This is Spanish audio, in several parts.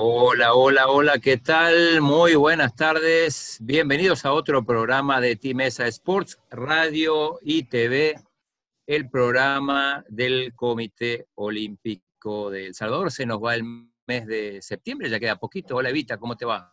Hola, hola, hola, ¿qué tal? Muy buenas tardes. Bienvenidos a otro programa de Timesa Sports, Radio y TV, el programa del Comité Olímpico de El Salvador. Se nos va el mes de septiembre, ya queda poquito. Hola Evita, ¿cómo te va?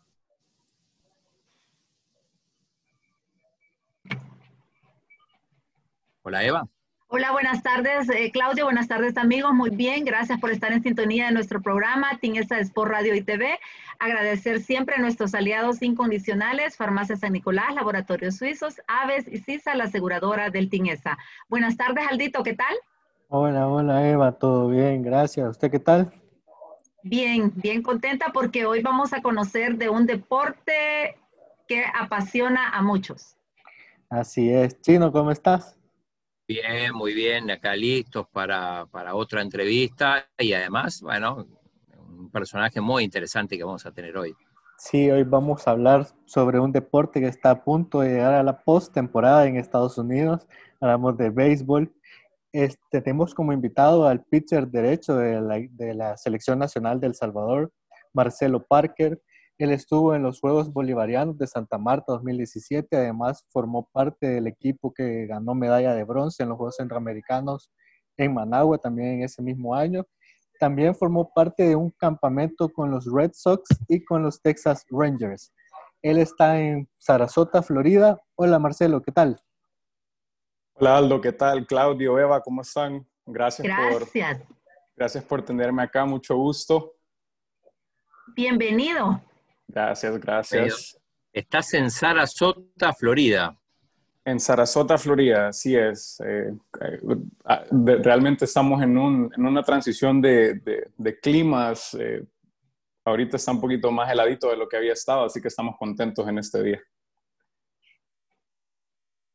Hola Eva. Hola, buenas tardes, eh, Claudio. Buenas tardes, amigos. Muy bien, gracias por estar en sintonía de nuestro programa Tinesa Sport Radio y TV. Agradecer siempre a nuestros aliados incondicionales, Farmacia San Nicolás, Laboratorios Suizos, Aves y CISA, la aseguradora del Tinesa. Buenas tardes, Aldito, ¿qué tal? Hola, hola, Eva, todo bien, gracias. ¿Usted qué tal? Bien, bien contenta porque hoy vamos a conocer de un deporte que apasiona a muchos. Así es. Chino, ¿cómo estás? Bien, muy bien, acá listos para, otra entrevista y además, bueno, un personaje muy interesante que vamos a tener hoy. Sí, hoy vamos a hablar sobre un deporte que está a punto de llegar a la postemporada en Estados Unidos. Hablamos de béisbol. Este, tenemos como invitado al pitcher derecho de la, de la Selección Nacional de El Salvador, Marcelo Parker. Él estuvo en los Juegos Bolivarianos de Santa Marta 2017, además formó parte del equipo que ganó medalla de bronce en los Juegos Centroamericanos en Managua también en ese mismo año. También formó parte de un campamento con los Red Sox y con los Texas Rangers. Él está en Sarasota, Florida. Hola Marcelo, ¿qué tal? Hola Aldo, ¿qué tal? Claudio, Eva, ¿cómo están? Gracias, gracias. por gracias por tenerme acá, mucho gusto. Bienvenido. Gracias, gracias. Estás en Sarasota, Florida. En Sarasota, Florida, sí es. Eh, eh, ah, realmente estamos en, una transición de, climas. Eh, ahorita está un poquito más heladito de lo que había estado, así que estamos contentos en este día.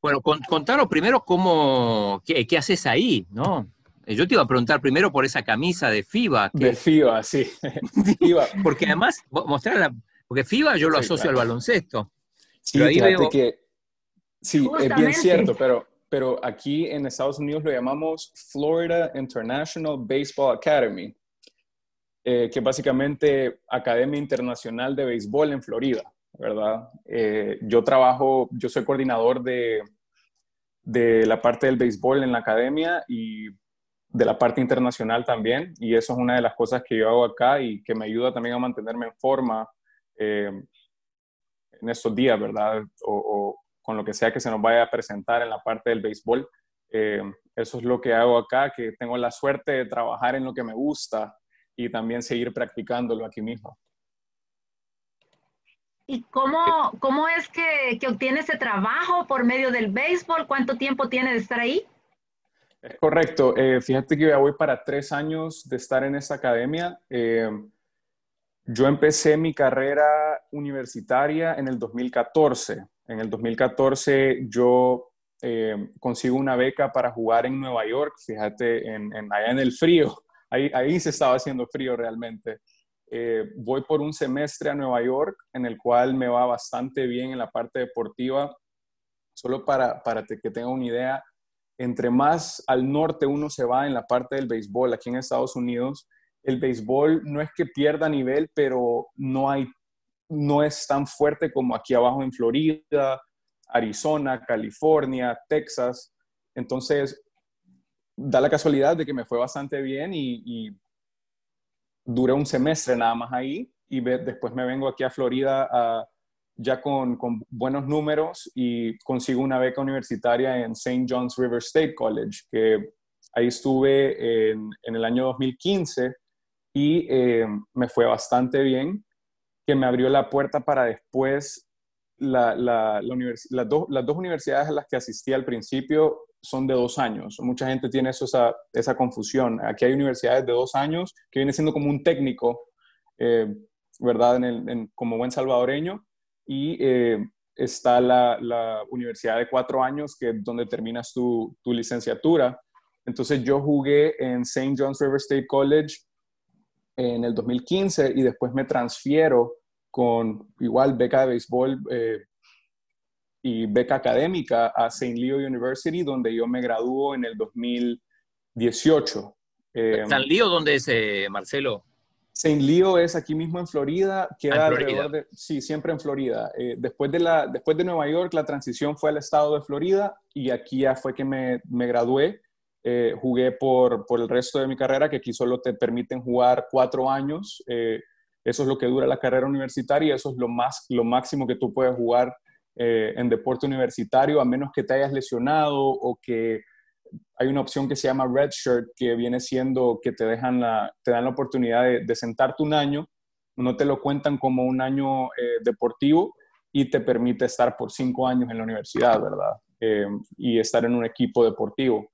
Bueno, contaros primero cómo, qué, haces ahí, ¿no? Yo te iba a preguntar primero por esa camisa de FIBA. De FIBA, sí. Porque además, mostrar la, porque FIBA yo lo asocio al baloncesto. Sí, fíjate que, sí, es bien cierto, pero, pero aquí en Estados Unidos lo llamamos Florida International Baseball Academy, eh, que es básicamente Academia Internacional de Béisbol en Florida, ¿verdad? Eh, yo trabajo, yo soy coordinador de, de la parte del béisbol en la academia y de la parte internacional también, y eso es una de las cosas que yo hago acá y que me ayuda también a mantenerme en forma eh, en estos días, ¿verdad? O, con lo que sea que se nos vaya a presentar en la parte del béisbol. Eh, eso es lo que hago acá, que tengo la suerte de trabajar en lo que me gusta y también seguir practicándolo aquí mismo. ¿Y cómo, cómo es que, que obtiene ese trabajo por medio del béisbol? ¿Cuánto tiempo tiene de estar ahí? Es correcto. Eh, fíjate que ya voy para tres años de estar en esa academia. Yo empecé mi carrera universitaria en el 2014. En el 2014 yo eh, consigo una beca para jugar en Nueva York, fíjate, en, allá en el frío. Ahí, ahí se estaba haciendo frío realmente. Eh, voy por un semestre a Nueva York, en el cual me va bastante bien en la parte deportiva. Solo para, para que tenga una idea, entre más al norte uno se va en la parte del béisbol aquí en Estados Unidos, el béisbol no es que pierda nivel, pero no, hay, no es tan fuerte como aquí abajo en Florida, Arizona, California, Texas. Entonces, da la casualidad de que me fue bastante bien y, y duré un semestre nada más ahí y después me vengo aquí a Florida ya con, buenos números y consigo una beca universitaria en St. John's River State College, que ahí estuve en el año 2015 y eh, me fue bastante bien, que me abrió la puerta para después, la, la, las, dos, las, dos, universidades a las que asistí al principio son de dos años. Mucha gente tiene eso, esa, esa, confusión. Aquí hay universidades de dos años que viene siendo como un técnico, eh, ¿verdad? En el, como buen salvadoreño. Y eh, está la, la, universidad de cuatro años, que es donde terminas tu, tu licenciatura. Entonces yo jugué en St. John's River State College en el 2015 y después me transfiero con igual beca de béisbol eh, y beca académica a St. Leo University, donde yo me graduó en el 2018. Eh, ¿San Leo dónde es, eh, Marcelo? Saint Leo es aquí mismo en Florida, queda ah, alrededor de, sí, siempre en Florida. Eh, después, de la, después de Nueva York, la transición fue al estado de Florida y aquí ya fue que me, me gradué. Eh, jugué por, por, el resto de mi carrera, que aquí solo te permiten jugar cuatro años. Eh, eso es lo que dura la carrera universitaria, eso es lo, más, lo máximo que tú puedes jugar en deporte universitario, a menos que te hayas lesionado o que hay una opción que se llama Red Shirt, que viene siendo que te, dejan te dan la oportunidad de, sentarte un año, no te lo cuentan como un año eh, deportivo y te permite estar por cinco años en la universidad, ¿verdad? Eh, y estar en un equipo deportivo.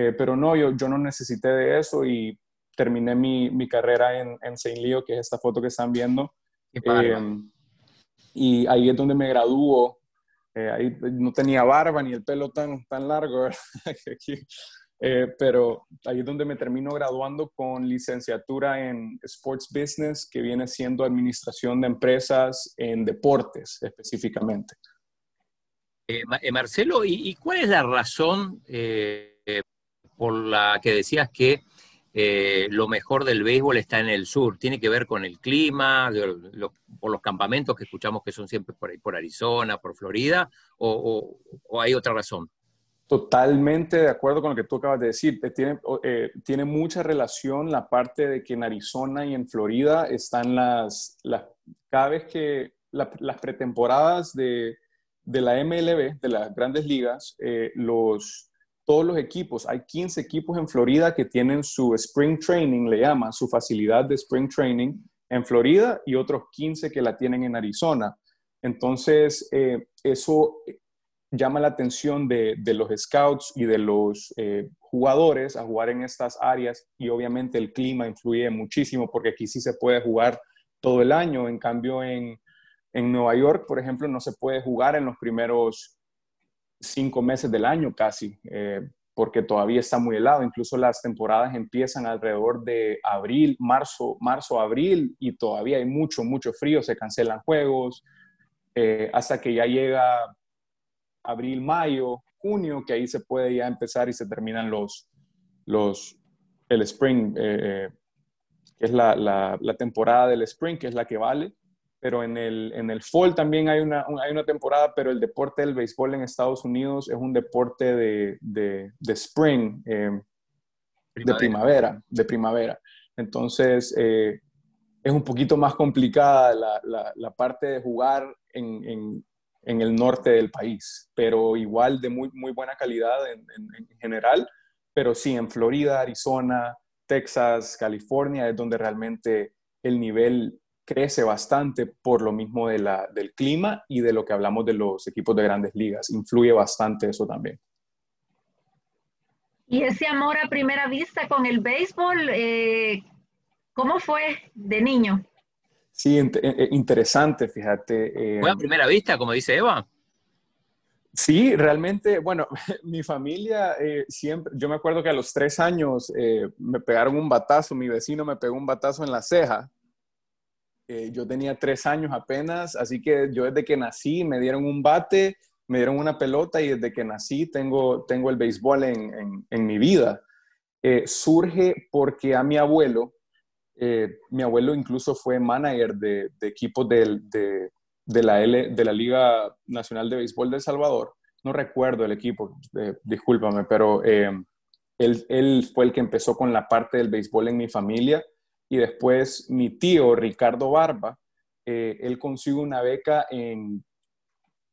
Eh, pero no, yo, yo no necesité de eso y terminé mi, mi carrera en, en Saint Leo, que es esta foto que están viendo. y ahí es donde me graduó eh, ahí no tenía barba ni el pelo tan, tan largo, eh, pero ahí es donde me termino graduando con licenciatura en Sports Business, que viene siendo administración de empresas en deportes específicamente. Eh, Marcelo, ¿y, cuál es la razón por la que decías que eh, lo mejor del béisbol está en el sur. Tiene que ver con el clima, por los campamentos que escuchamos que son siempre por Arizona, por Florida, o, hay otra razón. Totalmente de acuerdo con lo que tú acabas de decir. Eh, tiene, eh, tiene mucha relación la parte de que en Arizona y en Florida están las, cada vez que las pretemporadas de, la MLB, de las grandes ligas, los, todos los equipos, hay 15 equipos en Florida que tienen su Spring Training, le llaman, su facilidad de Spring Training en Florida y otros 15 que la tienen en Arizona. Entonces, eh, eso llama la atención de, los scouts y de los eh, jugadores a jugar en estas áreas y obviamente el clima influye muchísimo porque aquí sí se puede jugar todo el año, en cambio en, en Nueva York, por ejemplo, no se puede jugar en los primeros cinco meses del año casi, eh, porque todavía está muy helado. Incluso las temporadas empiezan alrededor de abril, marzo, marzo, abril, y todavía hay mucho, mucho frío, se cancelan juegos, eh, hasta que ya llega abril, mayo, junio, que ahí se puede ya empezar y se terminan los, los el spring, eh, que es la, la, la temporada del spring, que es la que vale pero en el, en el fall también hay una, hay una temporada, pero el deporte del béisbol en Estados Unidos es un deporte de, de, de spring, eh, de primavera, de primavera. Entonces, eh, es un poquito más complicada la, la, la parte de jugar en, en, en, el norte del país, pero igual de muy, muy buena calidad en, en general. Pero sí, en Florida, Arizona, Texas, California es donde realmente el nivel crece bastante por lo mismo de la, del clima y de lo que hablamos de los equipos de grandes ligas. Influye bastante eso también. Y ese amor a primera vista con el béisbol, eh, ¿cómo fue de niño? Sí, eh, eh, interesante, fíjate. ¿Fue a primera vista, como dice Eva? Sí, realmente, bueno, mi familia siempre, yo me acuerdo que a los tres años me pegaron un batazo, mi vecino me pegó un batazo en la ceja eh, yo tenía tres años apenas, así que yo desde que nací me dieron un bate, me dieron una pelota y desde que nací tengo, tengo el béisbol en, en, mi vida. Eh, surge porque a mi abuelo, eh, mi abuelo incluso fue manager de, de equipos de, de, la L, de la Liga Nacional de Béisbol de El Salvador. No recuerdo el equipo, discúlpame, pero él, él fue el que empezó con la parte del béisbol en mi familia y después mi tío Ricardo Barba, eh, él consigue una beca en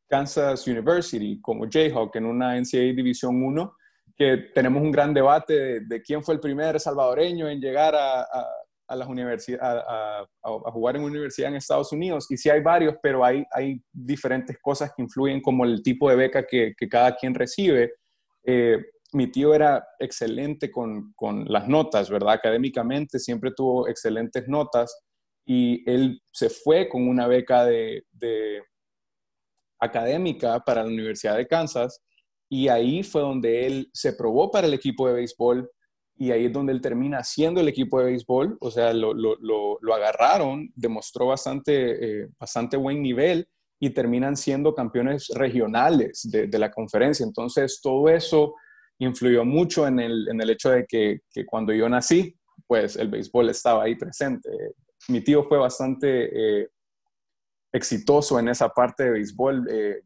Kansas University como Jayhawk en una NCAA División 1, que tenemos un gran debate de, quién fue el primer salvadoreño en llegar a, las universidades, a, jugar en una universidad en Estados Unidos. Y sí hay varios, pero hay, hay diferentes cosas que influyen como el tipo de beca que, que cada quien recibe. Eh, mi tío era excelente con, las notas, ¿verdad? Académicamente siempre tuvo excelentes notas y él se fue con una beca de, académica para la Universidad de Kansas y ahí fue donde él se probó para el equipo de béisbol y ahí es donde él termina siendo el equipo de béisbol, o sea, lo, agarraron, demostró bastante, eh, bastante buen nivel y terminan siendo campeones regionales de, de la conferencia. Entonces, todo eso influyó mucho en el, en el hecho de que, que, cuando yo nací, pues el béisbol estaba ahí presente. Mi tío fue bastante eh, exitoso en esa parte de béisbol eh,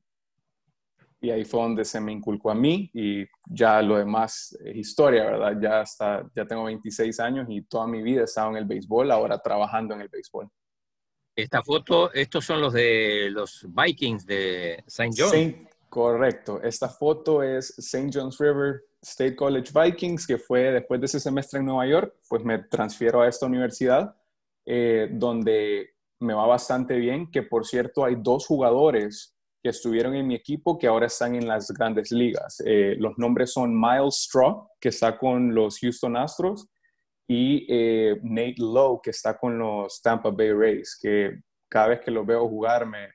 y ahí fue donde se me inculcó a mí y ya lo demás es historia, ¿verdad? Ya, hasta, ya tengo 26 años y toda mi vida he estado en el béisbol, ahora trabajando en el béisbol. Esta foto, estos son los de los Vikings de St. John. Correcto. Esta foto es St. John's River State College Vikings, que fue después de ese semestre en Nueva York, pues me transfiero a esta universidad, eh, donde me va bastante bien, que por cierto hay dos jugadores que estuvieron en mi equipo que ahora están en las grandes ligas. Eh, los nombres son Miles Straw, que está con los Houston Astros, y eh, Nate Lowe, que está con los Tampa Bay Rays, que cada vez que los veo jugar me,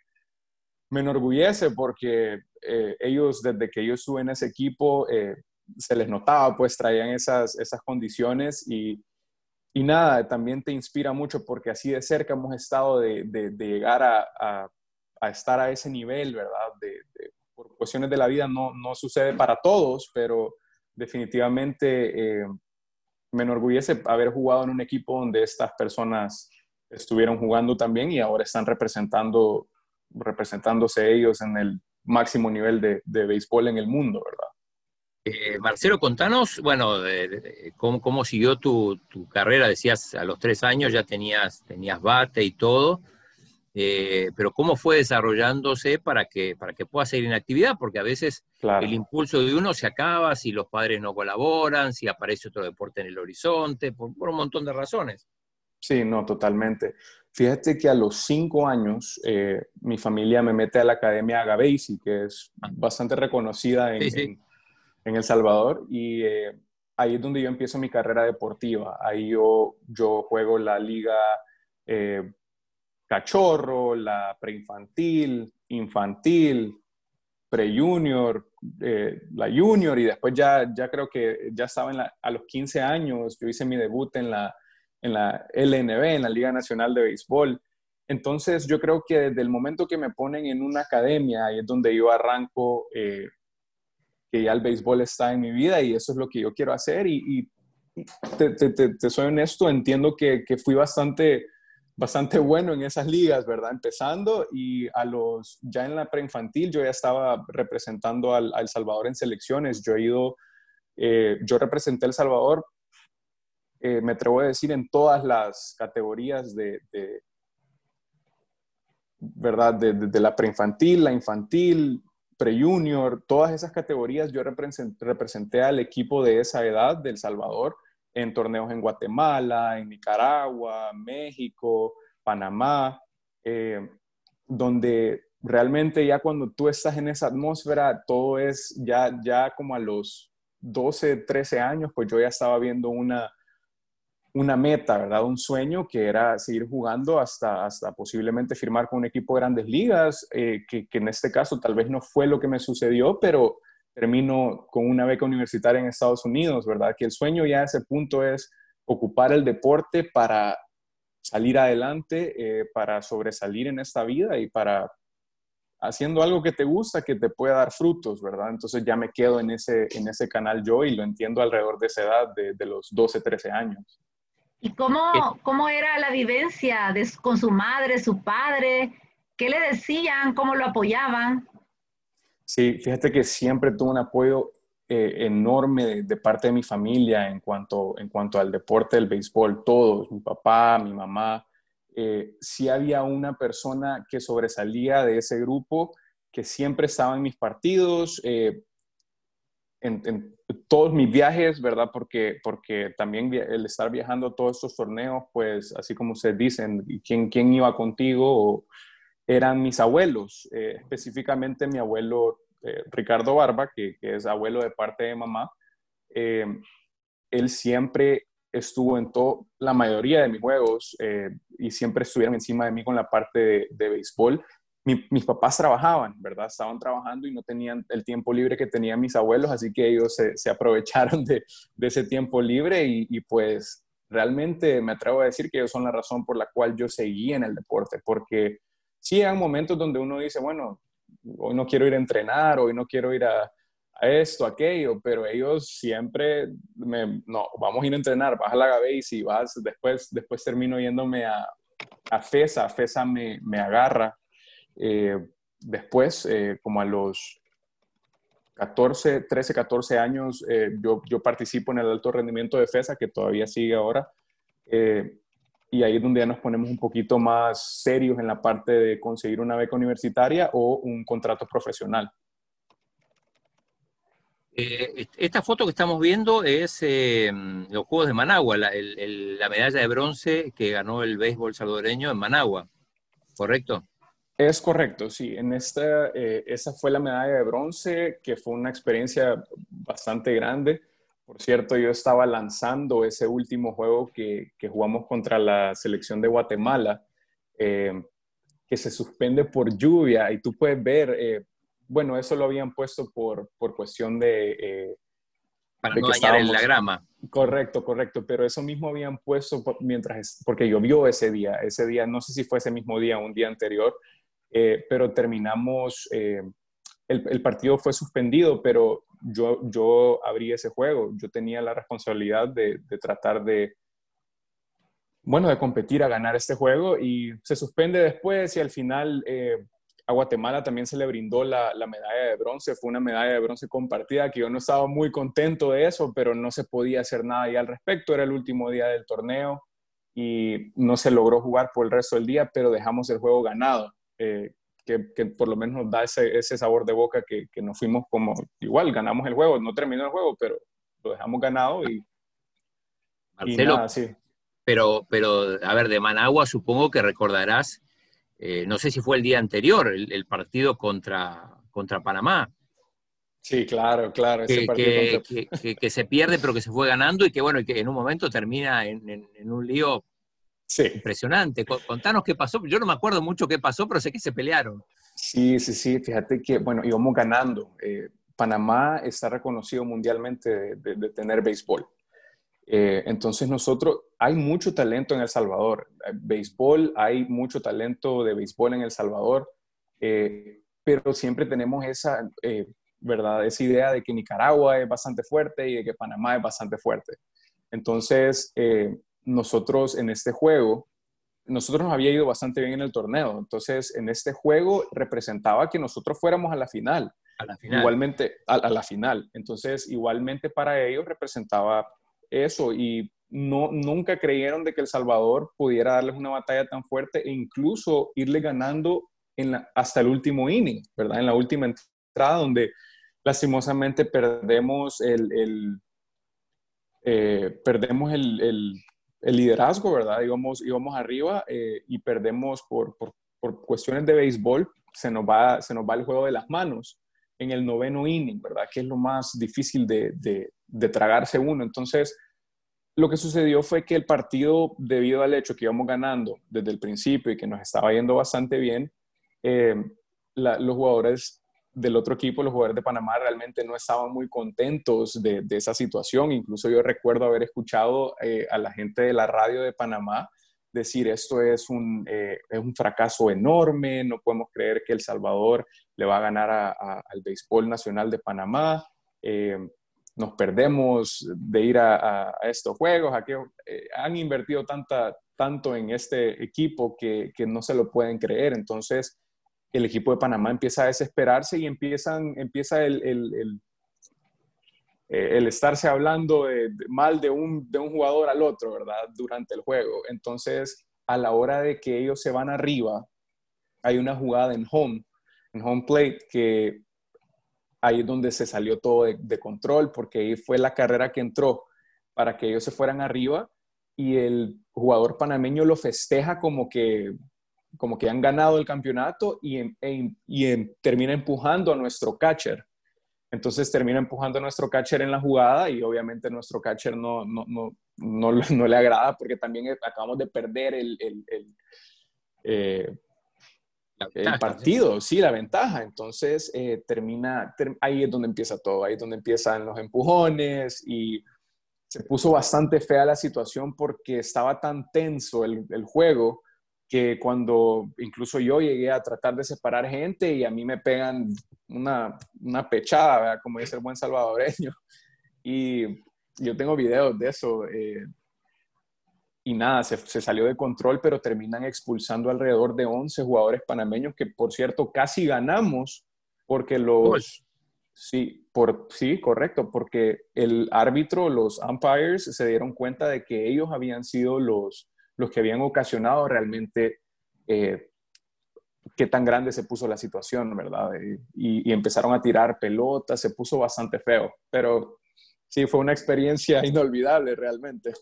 me enorgullece porque eh, ellos, desde que yo estuve en ese equipo, eh, se les notaba, pues traían esas, esas condiciones y, y, nada, también te inspira mucho porque así de cerca hemos estado de, de, llegar a, a, estar a ese nivel, ¿verdad? De, por cuestiones de la vida no, no sucede para todos, pero definitivamente me enorgullece haber jugado en un equipo donde estas personas estuvieron jugando también y ahora están representando, representándose ellos en el máximo nivel de, de béisbol en el mundo, ¿verdad? Eh, Marcelo, contanos, bueno, cómo, cómo, siguió tu, tu, carrera. Decías, a los tres años ya tenías, tenías bate y todo. Eh, pero cómo fue desarrollándose para que, para que pueda seguir en actividad, porque a veces el impulso de uno se acaba si los padres no colaboran, si aparece otro deporte en el horizonte, por, un montón de razones. Sí, no, totalmente. Fíjate que a los cinco años eh, mi familia me mete a la Academia Agaveisi, que es bastante reconocida en, en, El Salvador, y eh, ahí es donde yo empiezo mi carrera deportiva. Ahí yo, yo juego la liga cachorro, la preinfantil, infantil, pre-junior, eh, la junior y después ya, ya creo que ya estaba a los 15 años, yo hice mi debut en la, en la LNB, en la Liga Nacional de Béisbol. Entonces yo creo que desde el momento que me ponen en una academia, ahí es donde yo arranco eh, que ya el béisbol está en mi vida y eso es lo que yo quiero hacer y, te, te, soy honesto, entiendo que, que fui bastante bastante bueno en esas ligas, ¿verdad? Empezando y a los, ya en la preinfantil yo ya estaba representando al, El Salvador en selecciones. Yo he ido, eh, yo representé a El Salvador, eh, me atrevo a decir, en todas las categorías de, ¿verdad? De, de, la preinfantil, la infantil, pre-junior, todas esas categorías yo representé al equipo de esa edad de El Salvador en torneos en Guatemala, en Nicaragua, México, Panamá, eh, donde realmente ya cuando tú estás en esa atmósfera, todo es ya, ya como a los 12, 13 años, pues yo ya estaba viendo una, una meta, ¿verdad? Un sueño que era seguir jugando hasta, hasta posiblemente firmar con un equipo de grandes ligas, eh, que, en este caso tal vez no fue lo que me sucedió, pero termino con una beca universitaria en Estados Unidos, ¿verdad? Que el sueño ya a ese punto es ocupar el deporte para salir adelante, eh, para sobresalir en esta vida y para haciendo algo que te gusta, que te pueda dar frutos, ¿verdad? Entonces ya me quedo en ese, en ese canal yo y lo entiendo alrededor de esa edad, de, de los 12, 13 años. ¿Y cómo, cómo era la vivencia de, con su madre, su padre? ¿Qué le decían? ¿Cómo lo apoyaban? Sí, fíjate que siempre tuve un apoyo eh, enorme de, parte de mi familia en cuanto, en cuanto al deporte del béisbol, todos, mi papá, mi mamá. Eh, sí había una persona que sobresalía de ese grupo, que siempre estaba en mis partidos, eh, en, todos mis viajes, ¿verdad? Porque, porque también el estar viajando a todos estos torneos, pues así como ustedes dicen, ¿quién, quién iba contigo? eran mis abuelos, eh, específicamente mi abuelo eh, Ricardo Barba, que, es abuelo de parte de mamá. Eh, él siempre estuvo en todo, la mayoría de mis juegos y siempre estuvieron encima de mí con la parte de, béisbol. Mis papás trabajaban, ¿verdad? Estaban trabajando y no tenían el tiempo libre que tenían mis abuelos, así que ellos se, aprovecharon de, ese tiempo libre y, pues realmente me atrevo a decir que ellos son la razón por la cual yo seguí en el deporte, porque sí hay momentos donde uno dice, bueno, hoy no quiero ir a entrenar, hoy no quiero ir a, a esto, aquello, pero ellos siempre me, no, vamos a ir a entrenar, vas la Gabase y vas, después, después termino yéndome a, a FESA, FESA me agarra. Eh, después, eh, como a los 14, 13, 14 años, eh, yo, yo, participo en el alto rendimiento de FESA, que todavía sigue ahora. y ahí es donde ya nos ponemos un poquito más serios en la parte de conseguir una beca universitaria o un contrato profesional. Eh, esta foto que estamos viendo es eh, los Juegos de Managua, la, medalla de bronce que ganó el béisbol salvadoreño en Managua, ¿correcto? Es correcto, sí. En esta, eh, esa fue la medalla de bronce, que fue una experiencia bastante grande. Por cierto, yo estaba lanzando ese último juego que, que jugamos contra la selección de Guatemala, que se suspende por lluvia y tú puedes ver bueno, eso lo habían puesto por, por cuestión de... Eh, Para no dañar en la grama. Correcto, correcto, pero eso mismo habían puesto mientras, porque llovió ese día, ese día, no sé si fue ese mismo día o un día anterior, eh, pero terminamos, eh, el, partido fue suspendido, pero yo, yo abrí ese juego, yo tenía la responsabilidad de, de tratar de, bueno, de competir a ganar este juego y se suspende después y al final a Guatemala también se le brindó la, medalla de bronce, fue una medalla de bronce compartida, que yo no estaba muy contento de eso, pero no se podía hacer nada ya al respecto, era el último día del torneo y no se logró jugar por el resto del día, pero dejamos el juego ganado, eh, que, por lo menos nos da ese, sabor de boca que, que, nos fuimos como, igual ganamos el juego, no terminó el juego, pero lo dejamos ganado y, nada, sí. Pero, pero, a ver, de Managua supongo que recordarás eh, no sé si fue el día anterior, el, partido contra, contra Panamá. Sí, claro, claro. Que, que, se pierde, pero que se fue ganando y que, bueno, y que en un momento termina en, un lío impresionante. Contanos qué pasó. Yo no me acuerdo mucho qué pasó, pero sé que se pelearon. Sí, sí, sí. Fíjate que, bueno, íbamos ganando. Eh, Panamá está reconocido mundialmente de tener béisbol. Eh, entonces nosotros, hay mucho talento en El Salvador. Eh, béisbol, hay mucho talento de béisbol en El Salvador, eh, pero siempre tenemos esa, ¿verdad? Esa idea de que Nicaragua es bastante fuerte y de que Panamá es bastante fuerte. Entonces, nosotros en este juego, nosotros nos había ido bastante bien en el torneo. Entonces, en este juego representaba que nosotros fuéramos a la final. A la final. Igualmente, a la final. Entonces, igualmente para ellos representaba eso y no, nunca creyeron de que El Salvador pudiera darles una batalla tan fuerte e incluso irle ganando en hasta el último inning, ¿verdad? En la última entrada donde lastimosamente perdemos el, el eh, perdemos el, el, liderazgo, ¿verdad? Íbamos, íbamos arriba eh, y perdemos por, por, por, cuestiones de béisbol, se nos, va, se nos va el juego de las manos en el noveno inning, ¿verdad? Que es lo más difícil de, de, tragarse uno. Entonces, lo que sucedió fue que el partido, debido al hecho que íbamos ganando desde el principio y que nos estaba yendo bastante bien, eh, los jugadores del otro equipo, los jugadores de Panamá, realmente no estaban muy contentos de, esa situación. Incluso yo recuerdo haber escuchado eh, a la gente de la radio de Panamá decir esto es un, eh, es un fracaso enorme, no podemos creer que El Salvador le va a ganar al béisbol nacional de Panamá, eh, nos perdemos de ir a, estos juegos, aquí, eh, han invertido tanta, tanto en este equipo que, que, no se lo pueden creer, entonces el equipo de Panamá empieza a desesperarse y empiezan, empieza el, el, el el estarse hablando mal de un, de un, jugador al otro, ¿verdad? Durante el juego. Entonces, a la hora de que ellos se van arriba, hay una jugada en home home plate, que ahí es donde se salió todo de, control, porque ahí fue la carrera que entró para que ellos se fueran arriba y el jugador panameño lo festeja como que, como que han ganado el campeonato y, e, y termina empujando a nuestro catcher. Entonces termina empujando a nuestro catcher en la jugada y obviamente nuestro catcher no, no, no, no, le agrada porque también acabamos de perder el, el, el, eh, el partido, sí, la ventaja. Entonces eh, termina, ahí es donde empieza todo, ahí es donde empiezan los empujones y se puso bastante fea la situación porque estaba tan tenso el, juego que cuando incluso yo llegué a tratar de separar gente y a mí me pegan una, una pechada, ¿verdad? como dice el buen salvadoreño. Y yo tengo videos de eso. Eh, y nada, se, se, salió de control, pero terminan expulsando alrededor de 11 jugadores panameños que, por cierto, casi ganamos porque los... Sí, por, sí, correcto, porque el árbitro, los umpires, se dieron cuenta de que ellos habían sido los, los que habían ocasionado realmente eh, qué tan grande se puso la situación, ¿verdad? Y, y, empezaron a tirar pelotas, se puso bastante feo, pero sí, fue una experiencia inolvidable realmente.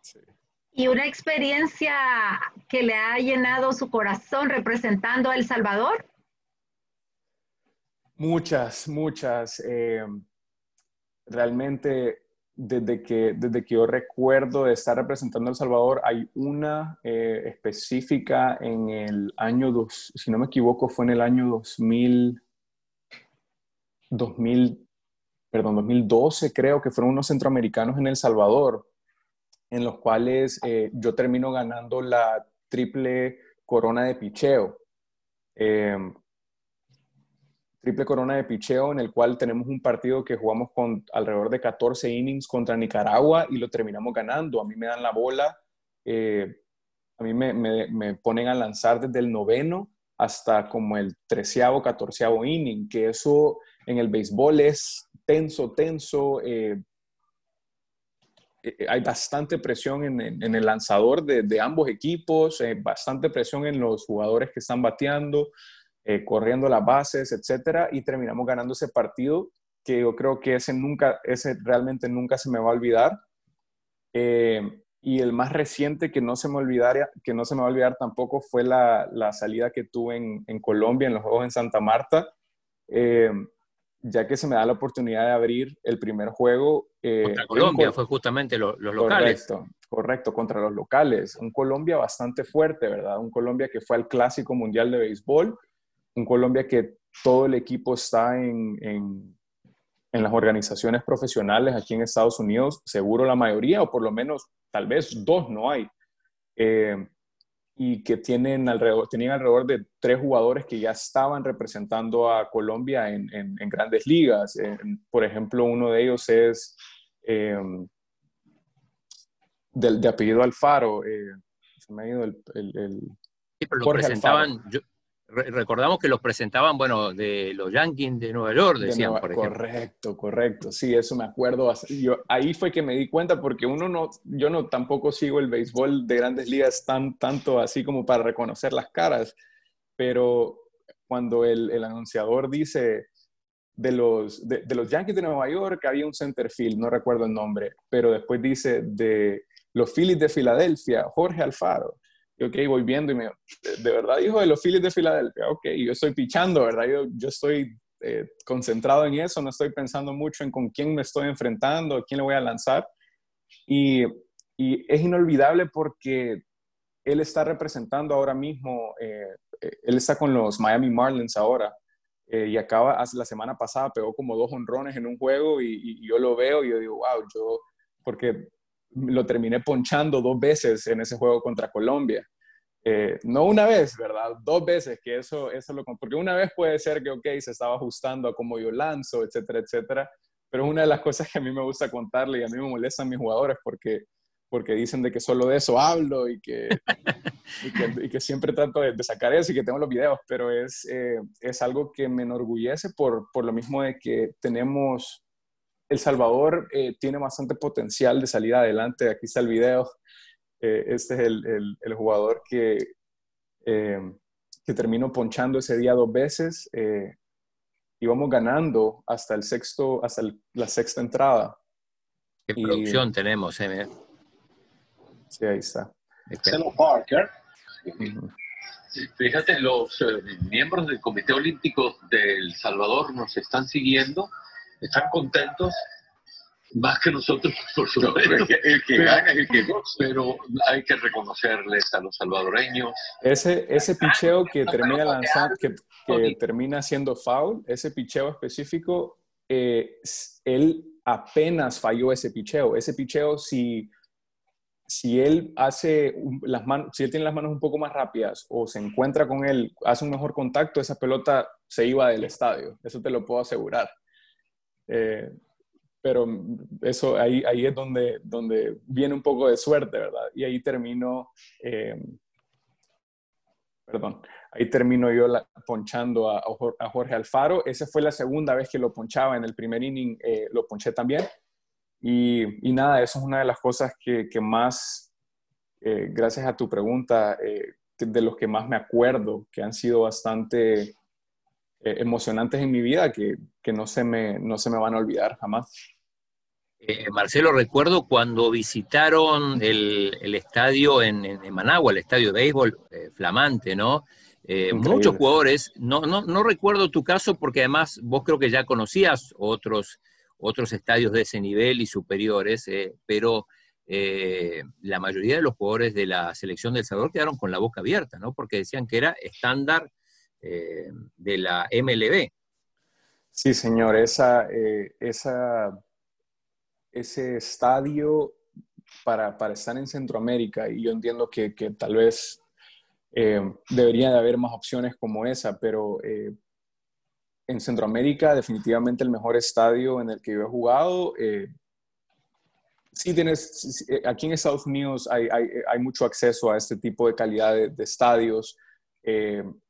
Sí. Y una experiencia que le ha llenado su corazón representando a El Salvador. Muchas, muchas. Eh, realmente, desde que, desde que yo recuerdo de estar representando a El Salvador, hay una eh, específica en el año, dos, si no me equivoco, fue en el año 2000, 2000, perdón, 2012, creo que fueron unos centroamericanos en El Salvador, en los cuales eh, yo termino ganando la triple corona de picheo. Eh, triple corona de picheo en el cual tenemos un partido que jugamos con alrededor de 14 innings contra Nicaragua y lo terminamos ganando. A mí me dan la bola, eh, a mí me, ponen a lanzar desde el noveno hasta como el treceavo, catorceavo inning, que eso en el béisbol es tenso, tenso. Eh, eh hay bastante presión en, el lanzador de, de ambos equipos, eh, bastante presión en los jugadores que están bateando eh, corriendo las bases, etcétera, y terminamos ganando ese partido que yo creo que ese nunca, ese realmente nunca se me va a olvidar. Eh, y el más reciente que no se me olvidaría, que no se me va a olvidar tampoco fue la, la salida que tuve en, en, Colombia, en los Juegos en Santa Marta, eh, ya que se me da la oportunidad de abrir el primer juego. Eh, contra Colombia Col fue justamente lo, los locales. Correcto, correcto, contra los locales. Un Colombia bastante fuerte, ¿verdad? Un Colombia que fue al Clásico Mundial de Béisbol un Colombia que todo el equipo está en, en, en, las organizaciones profesionales aquí en Estados Unidos, seguro la mayoría, o por lo menos tal vez dos no hay, eh, y que tienen alrededor, tenían alrededor de tres jugadores que ya estaban representando a Colombia en, en grandes ligas. por ejemplo, uno de ellos es eh, del, de apellido Alfaro, eh, se me ha ido el... el, el sí, pero lo Jorge presentaban, Alfaro. Yo, recordamos que los presentaban, bueno, de los Yankees de Nueva York, decían, de Nueva, por ejemplo. Correcto, correcto. Sí, eso me acuerdo. Yo, ahí fue que me di cuenta porque uno no, yo no tampoco sigo el béisbol de grandes ligas tan, tanto así como para reconocer las caras, pero cuando el, el anunciador dice de los, de, de los Yankees de Nueva York había un center field, no recuerdo el nombre, pero después dice de los Phillies de Filadelfia, Jorge Alfaro ok, voy viendo y me de, verdad dijo de los Phillies de Filadelfia, ok, yo estoy pichando, ¿verdad? Yo, yo estoy eh, concentrado en eso, no estoy pensando mucho en con quién me estoy enfrentando, a quién le voy a lanzar. Y, y es inolvidable porque él está representando ahora mismo, eh, él está con los Miami Marlins ahora. Eh, y acaba, hace la semana pasada pegó como dos honrones en un juego y, y, yo lo veo y yo digo, wow, yo, porque lo terminé ponchando dos veces en ese juego contra Colombia. Eh, no una vez, ¿verdad? Dos veces, que eso, eso lo... Porque una vez puede ser que, ok, se estaba ajustando a cómo yo lanzo, etcétera, etcétera, pero es una de las cosas que a mí me gusta contarle y a mí me molestan mis jugadores porque, porque dicen de que solo de eso hablo y que, y que, siempre trato de, de, sacar eso y que tengo los videos, pero es, eh, es algo que me enorgullece por, por lo mismo de que tenemos el Salvador eh, tiene bastante potencial de salir adelante. Aquí está el video. Eh, este es el, el, el jugador que, eh, que terminó ponchando ese día dos veces. íbamos ganando hasta el sexto, hasta el, la sexta entrada. ¿Qué y, producción tenemos, eh? Sí, ahí está. Marcelo Parker. Fíjate, los miembros del Comité Olímpico del Salvador nos están siguiendo están contentos más que nosotros, por supuesto. No, el, que, el que pero, gana es el que goza. Pero hay que reconocerles a los salvadoreños. Ese, ese picheo que termina lanzando, que, que termina siendo foul, ese picheo específico, eh, él apenas falló ese picheo. Ese picheo, si, si él hace las manos, si él tiene las manos un poco más rápidas o se encuentra con él, hace un mejor contacto, esa pelota se iba del estadio. Eso te lo puedo asegurar. Eh, pero eso ahí, ahí es donde, donde viene un poco de suerte, ¿verdad? Y ahí termino, eh, perdón, ahí termino yo ponchando a, a, Jorge Alfaro. Esa fue la segunda vez que lo ponchaba en el primer inning, eh, lo ponché también. Y, y, nada, eso es una de las cosas que, que más, eh, gracias a tu pregunta, de los que más me acuerdo, que han sido bastante emocionantes en mi vida, que, que no, se me, no se me van a olvidar jamás. Eh, Marcelo, recuerdo cuando visitaron el, estadio en, Managua, el estadio de béisbol, eh, flamante, ¿no? Eh, muchos jugadores, no, no, no, recuerdo tu caso porque además vos creo que ya conocías otros, otros estadios de ese nivel y superiores, pero la mayoría de los jugadores de la selección del Salvador quedaron con la boca abierta, ¿no? Porque decían que era estándar de la MLB. Sí, señor, esa, esa ese estadio para, para, estar en Centroamérica y yo entiendo que, que tal vez eh, debería de haber más opciones como esa, pero eh, en Centroamérica definitivamente el mejor estadio en el que yo he jugado. Eh, sí tienes, eh, aquí en Estados Unidos hay, hay, hay, mucho acceso a este tipo de calidad de, estadios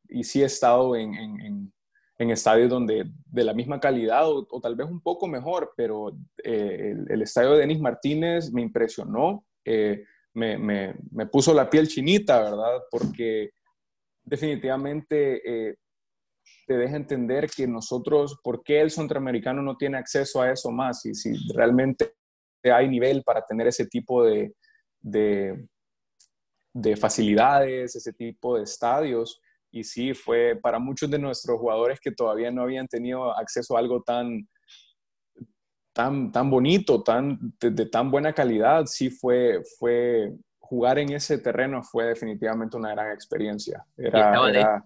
y sí he estado en estadios donde de la misma calidad o, tal vez un poco mejor, pero eh, el, estadio de Denis Martínez me impresionó, eh, me, me, me, puso la piel chinita, ¿verdad? Porque definitivamente eh, te deja entender que nosotros, ¿por qué el centroamericano no tiene acceso a eso más? Y si realmente hay nivel para tener ese tipo de, de, de facilidades, ese tipo de estadios, y sí, fue para muchos de nuestros jugadores que todavía no habían tenido acceso a algo tan, tan, tan bonito, tan, de, tan buena calidad, sí fue, fue, jugar en ese terreno fue definitivamente una gran experiencia. Era,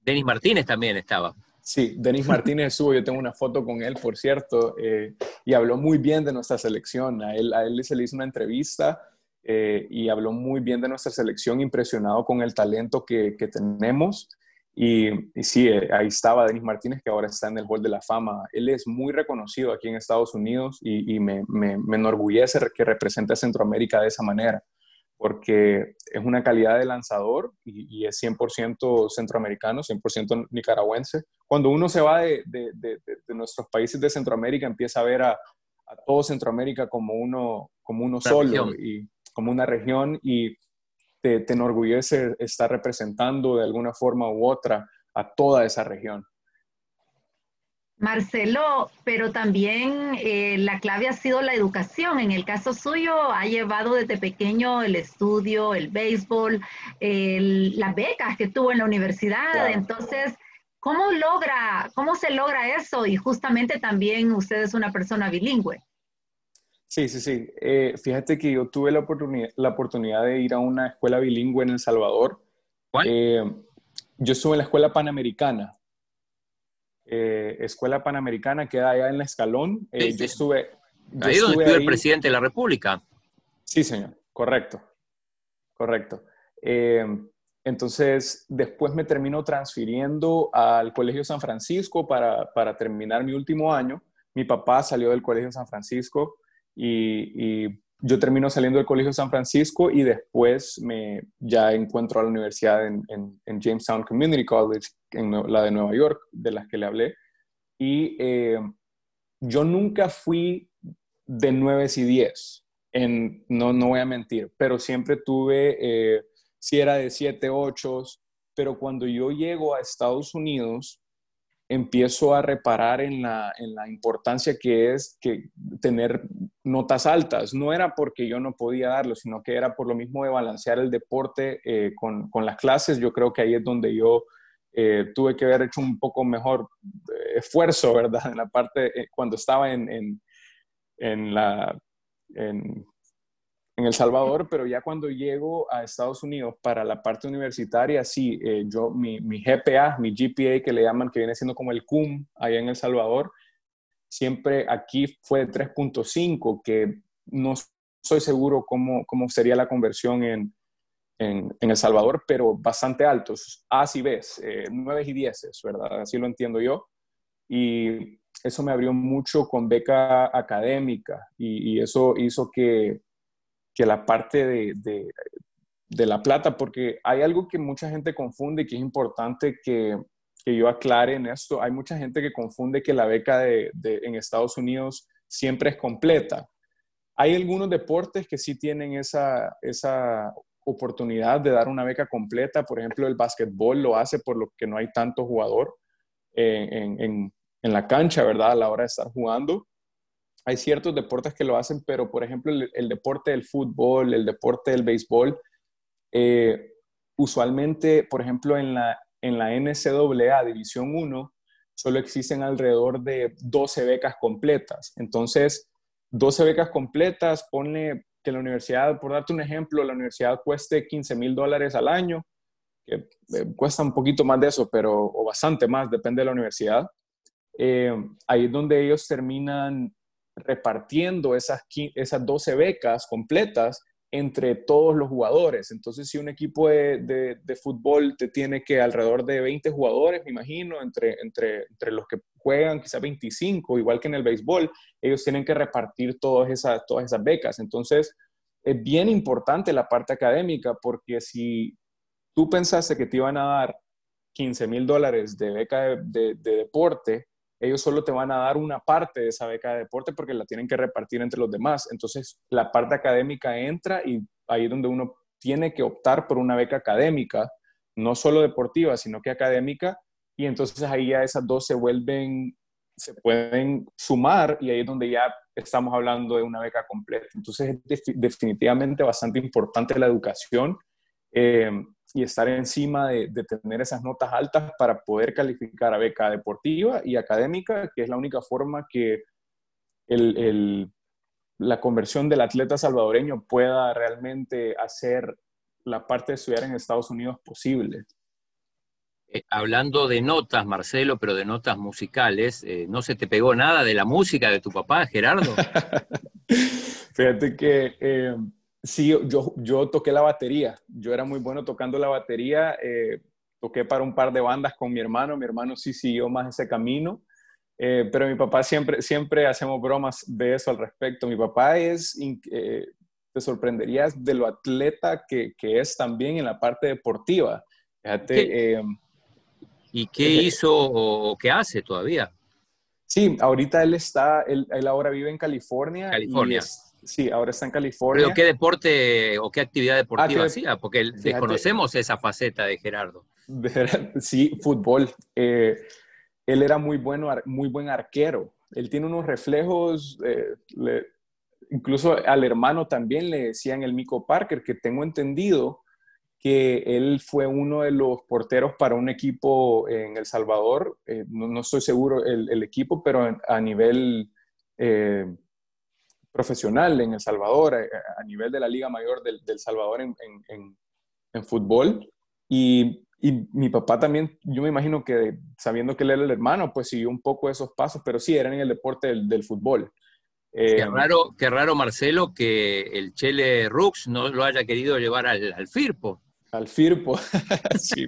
Denis Martínez también estaba. Sí, Denis Martínez estuvo, yo tengo una foto con él, por cierto, eh, y habló muy bien de nuestra selección. A él, a él se le hizo una entrevista eh, y habló muy bien de nuestra selección, impresionado con el talento que, que tenemos. Y, y, sí, eh, ahí estaba Denis Martínez, que ahora está en el Hall de la Fama. Él es muy reconocido aquí en Estados Unidos y, y me, me, me, enorgullece que represente a Centroamérica de esa manera, porque es una calidad de lanzador y, y es 100% centroamericano, 100% nicaragüense. Cuando uno se va de, de, de, de, nuestros países de Centroamérica, empieza a ver a, a todo Centroamérica como uno, como uno solo. Y, como una región y te, enorgullece estar representando de alguna forma u otra a toda esa región. Marcelo, pero también eh, la clave ha sido la educación. En el caso suyo, ha llevado desde pequeño el estudio, el béisbol, las becas que tuvo en la universidad. Entonces, ¿cómo logra, cómo se logra eso? Y justamente también usted es una persona bilingüe. Sí, sí, sí. Eh, fíjate que yo tuve la oportunidad, la oportunidad de ir a una escuela bilingüe en El Salvador. ¿Cuál? Eh, yo estuve en la escuela panamericana. Eh, escuela panamericana queda allá en la Escalón. Sí, Yo estuve. ahí donde estuvo el presidente de la República. Sí, señor. Correcto. Correcto. entonces, después me termino transfiriendo al Colegio San Francisco para, para terminar mi último año. Mi papá salió del Colegio San Francisco y, yo termino saliendo del Colegio San Francisco y después me ya encuentro a la universidad en, en, Jamestown Community College, en la de Nueva York, de las que le hablé. Y eh, yo nunca fui de 9 y 10, en, no, no voy a mentir, pero siempre tuve, eh, si era de 7, 8, pero cuando yo llego a Estados Unidos, empiezo a reparar en la, en la importancia que es que tener notas altas. No era porque yo no podía darlo, sino que era por lo mismo de balancear el deporte eh, con, con, las clases. Yo creo que ahí es donde yo eh, tuve que haber hecho un poco mejor eh, esfuerzo, ¿verdad? En la parte, cuando estaba en, en, la... en El Salvador, pero ya cuando llego a Estados Unidos para la parte universitaria, sí, eh, yo, mi, mi, GPA, mi GPA que le llaman, que viene siendo como el CUM allá en El Salvador, siempre aquí fue de 3.5, que no estoy seguro cómo, cómo sería la conversión en, en, El Salvador, pero bastante altos, A y B, eh, 9 y 10, ¿verdad? Así lo entiendo yo. Y eso me abrió mucho con beca académica y, eso hizo que, que la parte de, de, la plata, porque hay algo que mucha gente confunde y que es importante que, que yo aclare en esto. Hay mucha gente que confunde que la beca de, en Estados Unidos siempre es completa. Hay algunos deportes que sí tienen esa, esa oportunidad de dar una beca completa. Por ejemplo, el básquetbol lo hace por lo que no hay tanto jugador en, en, en, la cancha, ¿verdad? A la hora de estar jugando. Hay ciertos deportes que lo hacen, pero por ejemplo, el, deporte del fútbol, el deporte del béisbol, eh, usualmente, por ejemplo, en la, en la NCAA División 1, solo existen alrededor de 12 becas completas. Entonces, 12 becas completas, pone que la universidad, por darte un ejemplo, la universidad cueste 15 mil dólares al año, que eh, cuesta un poquito más de eso, pero, o bastante más, depende de la universidad. Eh, ahí es donde ellos terminan repartiendo esas, esas 12 becas completas entre todos los jugadores. Entonces, si un equipo de, de, fútbol te tiene que alrededor de 20 jugadores, me imagino, entre, entre, entre los que juegan quizás 25, igual que en el béisbol, ellos tienen que repartir todas esas, todas esas becas. Entonces, es bien importante la parte académica porque si tú pensaste que te iban a dar 15 mil dólares de beca de, de deporte, ellos solo te van a dar una parte de esa beca de deporte porque la tienen que repartir entre los demás. Entonces, la parte académica entra y ahí es donde uno tiene que optar por una beca académica, no solo deportiva, sino que académica, y entonces ahí ya esas dos se vuelven, se pueden sumar y ahí es donde ya estamos hablando de una beca completa. Entonces es definitivamente bastante importante la educación. Eh, y estar encima de, tener esas notas altas para poder calificar a beca deportiva y académica, que es la única forma que el, la conversión del atleta salvadoreño pueda realmente hacer la parte de estudiar en Estados Unidos posible. Eh, hablando de notas, Marcelo, pero de notas musicales, eh, ¿no se te pegó nada de la música de tu papá, Gerardo? Fíjate que eh, Sí, yo, yo toqué la batería. Yo era muy bueno tocando la batería. Eh, toqué para un par de bandas con mi hermano. Mi hermano sí siguió más ese camino. Eh, pero mi papá siempre, siempre hacemos bromas de eso al respecto. Mi papá es, eh, te sorprenderías de lo atleta que, que, es también en la parte deportiva. Fíjate. ¿Y qué hizo o qué hace todavía? Sí, ahorita él está, él, él ahora vive en California. California. Sí, ahora está en California. ¿Pero qué deporte o qué actividad deportiva ah, hacía? Porque desconocemos esa faceta de Gerardo. Sí, fútbol. Eh, él era muy, bueno, muy buen arquero. Él tiene unos reflejos, eh, incluso al hermano también le decían el Mico Parker, que tengo entendido que él fue uno de los porteros para un equipo en El Salvador. Eh, no, estoy seguro el, equipo, pero a nivel profesional en El Salvador, eh, a, nivel de la Liga Mayor del, Salvador en, en, fútbol. Y, y, mi papá también, yo me imagino que sabiendo que él era el hermano, pues siguió un poco esos pasos, pero sí, eran en el deporte del, del fútbol. qué, eh, raro, qué raro, Marcelo, que el Chele Rux no lo haya querido llevar al, al Firpo. Al Firpo, sí.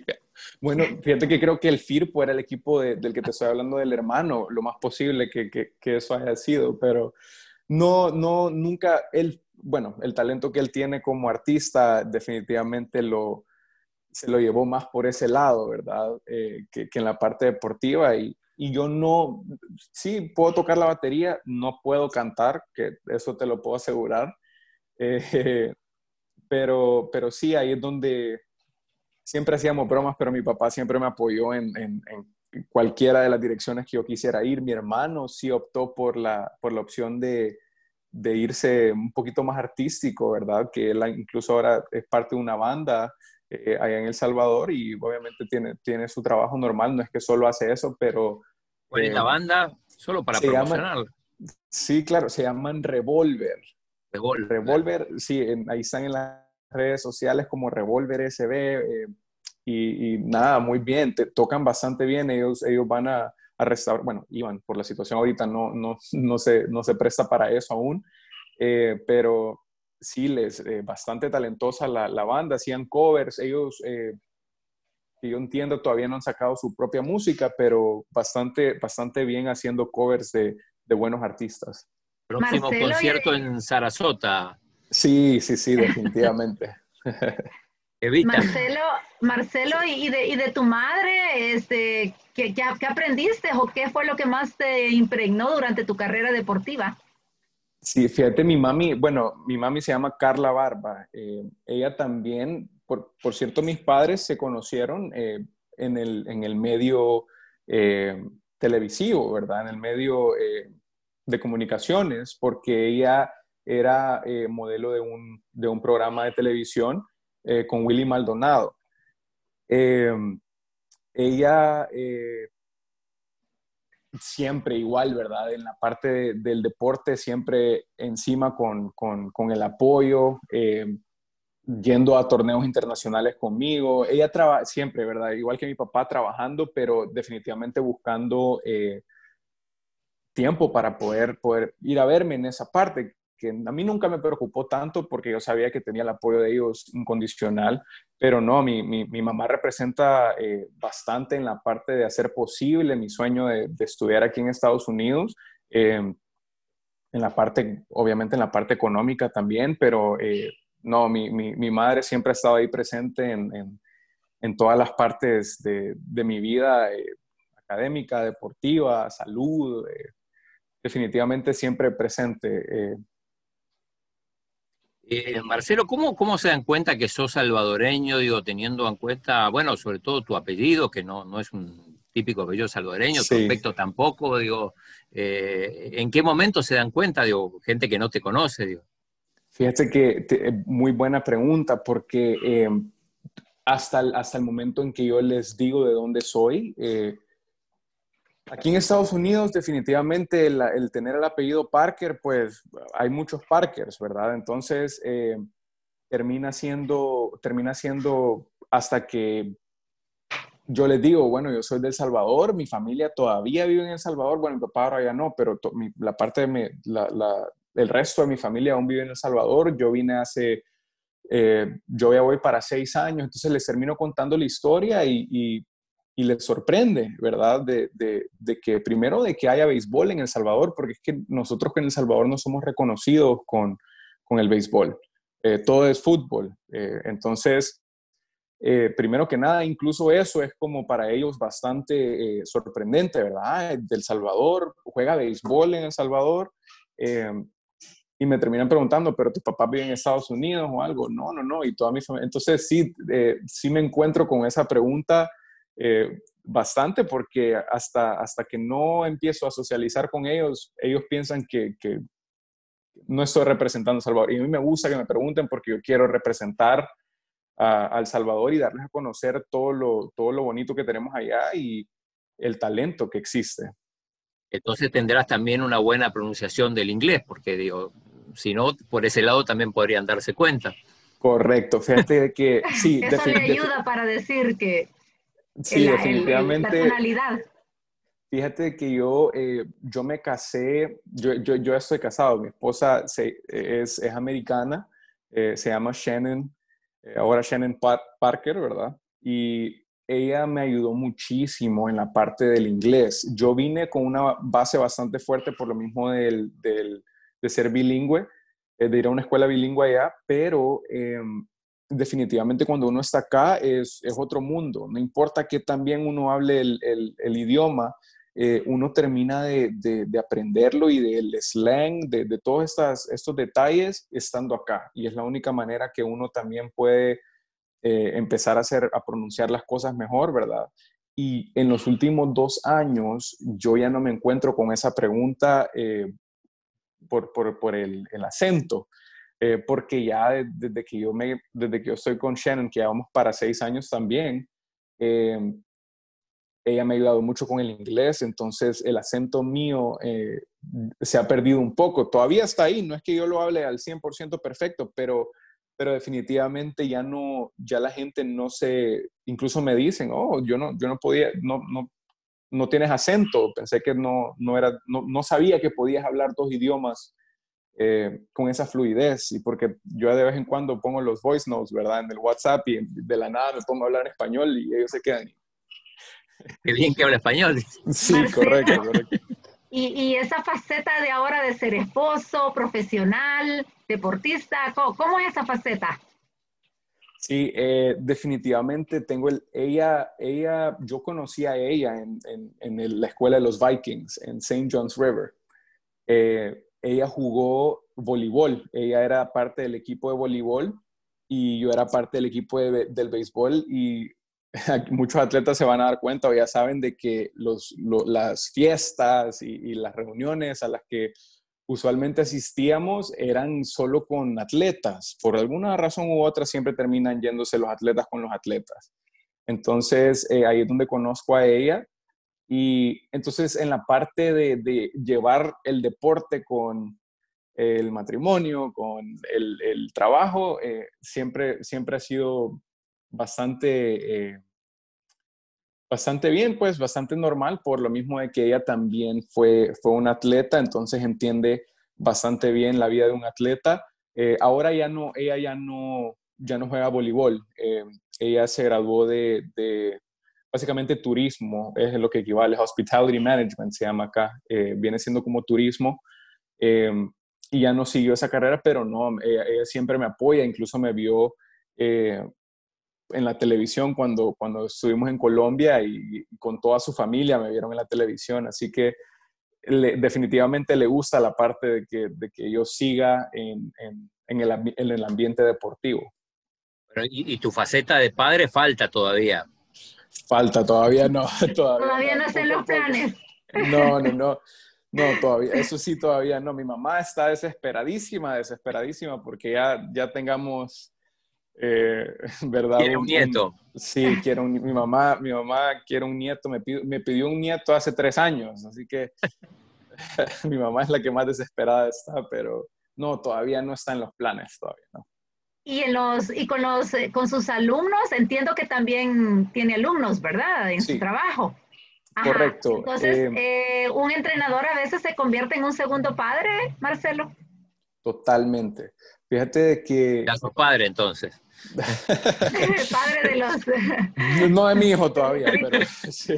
Bueno, fíjate que creo que el Firpo era el equipo del que te estoy hablando del hermano, lo más posible que, que, que eso haya sido, pero no, no, nunca, él, bueno, el talento que él tiene como artista definitivamente lo, se lo llevó más por ese lado, ¿verdad? Eh, que, en la parte deportiva. Y, yo no, sí, puedo tocar la batería, no puedo cantar, que eso te lo puedo asegurar. Eh, pero, pero sí, ahí es donde siempre hacíamos bromas, pero mi papá siempre me apoyó en, cualquiera de las direcciones que yo quisiera ir. Mi hermano sí optó por la, por la opción de, de irse un poquito más artístico, ¿verdad? Que él incluso ahora es parte de una banda eh, allá en El Salvador y obviamente tiene, tiene su trabajo normal, no es que solo hace eso, pero... ¿Cuál es la eh, banda? Solo para promocionar. sí, claro, se llaman Revolver. Revolver. Revolver, sí, ahí están en las redes sociales como Revolver SB. Eh, y, nada, muy bien, te tocan bastante bien, ellos, ellos van a, a restaurar, bueno, iban por la situación ahorita, no, no, no, se, no se presta para eso aún, eh, pero, sí, les, bastante talentosa la, la, banda, hacían covers, ellos, que yo entiendo, todavía no han sacado su propia música, pero bastante, bastante bien haciendo covers de, de buenos artistas. Próximo concierto en Sarasota. Sí, sí, sí, definitivamente. Marcelo, Marcelo ¿y de, y de tu madre, este, ¿qué, qué, aprendiste o qué fue lo que más te impregnó durante tu carrera deportiva? Sí, fíjate, mi mami, bueno, mi mami se llama Carla Barba. Eh, ella también, por, por, cierto, mis padres se conocieron eh, en, el, en, el, medio eh, televisivo, ¿verdad? En el medio de comunicaciones, porque ella era modelo de un, de un programa de televisión eh, con Willy Maldonado. Eh, ella eh, siempre igual, ¿verdad? En la parte del deporte, siempre encima con, con, el apoyo, yendo a torneos internacionales conmigo. Ella trabaja siempre, ¿verdad? Igual que mi papá trabajando, pero definitivamente buscando tiempo para poder, poder ir a verme en esa parte que a mí nunca me preocupó tanto porque yo sabía que tenía el apoyo de ellos incondicional, pero no, mi, mi, mi mamá representa eh, bastante en la parte de hacer posible mi sueño de, de estudiar aquí en Estados Unidos, em, en la parte, obviamente en la parte económica también, pero eh, no, mi, mi, madre siempre ha estado ahí presente en, en, en todas las partes de, de mi vida eh, académica, deportiva, salud, definitivamente siempre presente. Eh, Marcelo, ¿cómo, ¿cómo se dan cuenta que sos salvadoreño, digo, teniendo en cuenta, bueno, sobre todo tu apellido, que no, no es un típico apellido salvadoreño, tu aspecto tampoco, digo, eh, ¿en qué momento se dan cuenta, digo, gente que no te conoce, digo? Fíjate que eh, muy buena pregunta, porque hasta, el, hasta el momento en que yo les digo de dónde soy, Aquí en Estados Unidos, definitivamente, el, tener el apellido Parker, pues hay muchos Parkers, ¿verdad? Entonces, eh, termina, siendo, termina siendo hasta que yo les digo, bueno, yo soy de El Salvador, mi familia todavía vive en El Salvador, bueno, mi papá ahora ya no, pero la parte de mi, el resto de mi familia aún vive en El Salvador. Yo vine hace, eh, yo ya voy para seis años, entonces les termino contando la historia y y les sorprende, ¿verdad? De, que primero de que haya béisbol en El Salvador, porque es que nosotros en El Salvador no somos reconocidos con, el béisbol. Eh, todo es fútbol. Eh, entonces, eh, primero que nada, incluso eso es como para ellos bastante sorprendente, ¿verdad? Del Salvador, juega béisbol en El Salvador. y me terminan preguntando, pero tu papá vive en Estados Unidos o algo. No, no, no. Y toda mi familia. Entonces, sí, sí me encuentro con esa pregunta eh, bastante porque hasta, hasta que no empiezo a socializar con ellos, ellos piensan que, que no estoy representando a Salvador. Y a mí me gusta que me pregunten porque yo quiero representar a, El Salvador y darles a conocer todo lo, todo lo bonito que tenemos allá y el talento que existe. Entonces tendrás también una buena pronunciación del inglés, porque digo, si no, por ese lado también podrían darse cuenta. Correcto, fíjate que sí. Eso le ayuda para decir que Sí, definitivamente. Fíjate que yo, eh, yo me casé, yo, yo, yo, estoy casado, mi esposa es, es, americana, eh, se llama Shannon, eh, ahora Shannon Parker, ¿verdad? Y ella me ayudó muchísimo en la parte del inglés. Yo vine con una base bastante fuerte por lo mismo del, del, de ser bilingüe, de ir a una escuela bilingüe allá, pero em, definitivamente cuando uno está acá es, otro mundo. No importa que también uno hable el, idioma, eh, uno termina de, aprenderlo y del slang, de, todos estas, estos detalles estando acá. Y es la única manera que uno también puede eh, empezar a, hacer, a pronunciar las cosas mejor, ¿verdad? Y en los últimos dos años yo ya no me encuentro con esa pregunta eh, por, por, el, el acento. Eh, porque ya desde, que yo me, desde que yo estoy con Shannon, que ya vamos para seis años también, eh, ella me ha ayudado mucho con el inglés, entonces el acento mío eh, se ha perdido un poco. Todavía está ahí, no es que yo lo hable al 100% perfecto, pero, pero definitivamente ya no, ya la gente no se, incluso me dicen, oh, yo no, yo no podía, no, no, no tienes acento, pensé que no, no, era, no, no sabía que podías hablar dos idiomas eh, con esa fluidez y porque yo de vez en cuando pongo los voice notes, ¿verdad? En el WhatsApp y de la nada me pongo a hablar en español y ellos se quedan. Qué bien que habla español. Sí, correcto, correcto. Y, y, esa faceta de ahora de ser esposo, profesional, deportista, ¿cómo, es esa faceta? Sí, eh, definitivamente tengo el, ella, ella, yo conocí a ella en, en, la escuela de los Vikings, en St. John's River. Eh, ella jugó voleibol, ella era parte del equipo de voleibol y yo era parte del equipo del béisbol y muchos atletas se van a dar cuenta o ya saben de que las fiestas y, las reuniones a las que usualmente asistíamos eran solo con atletas. Por alguna razón u otra siempre terminan yéndose los atletas con los atletas. Entonces eh, ahí es donde conozco a ella y entonces en la parte de, llevar el deporte con el matrimonio, con el, trabajo, eh, siempre, siempre ha sido bastante, eh, bastante bien, pues bastante normal, por lo mismo de que ella también fue, fue una atleta, entonces entiende bastante bien la vida de un atleta. Eh, ahora ya no, ella ya no, ya no juega voleibol. ella se graduó de, básicamente turismo es lo que equivale, hospitality management se llama acá, eh, viene siendo como turismo. Em, y ya no siguió esa carrera, pero no, ella, siempre me apoya, incluso me vio eh, en la televisión cuando, cuando estuvimos en Colombia y, con toda su familia me vieron en la televisión, así que definitivamente le gusta la parte de que, de que yo siga en, en, el, en el, ambiente deportivo. Y tu faceta de padre falta todavía. Falta, todavía no. Todavía, todavía no sé los planes. No, no, no. No, todavía, eso sí, todavía no. Mi mamá está desesperadísima, desesperadísima, porque ya, ya tengamos, eh, ¿verdad? Quiere un, nieto. sí, quiero un, mi mamá, mi mamá quiere un nieto, me pidió, me pidió un nieto hace tres años, así que mi mamá es la que más desesperada está, pero no, todavía no está en los planes, todavía, ¿no? Y, en los, y con, los, eh, con sus alumnos, entiendo que también tiene alumnos, ¿verdad? En su trabajo. Correcto. Entonces, eh, eh, ¿un entrenador a veces se convierte en un segundo padre, Marcelo? Totalmente. Fíjate que... Ya sos padre, entonces. padre de los... no de mi hijo todavía, pero sí.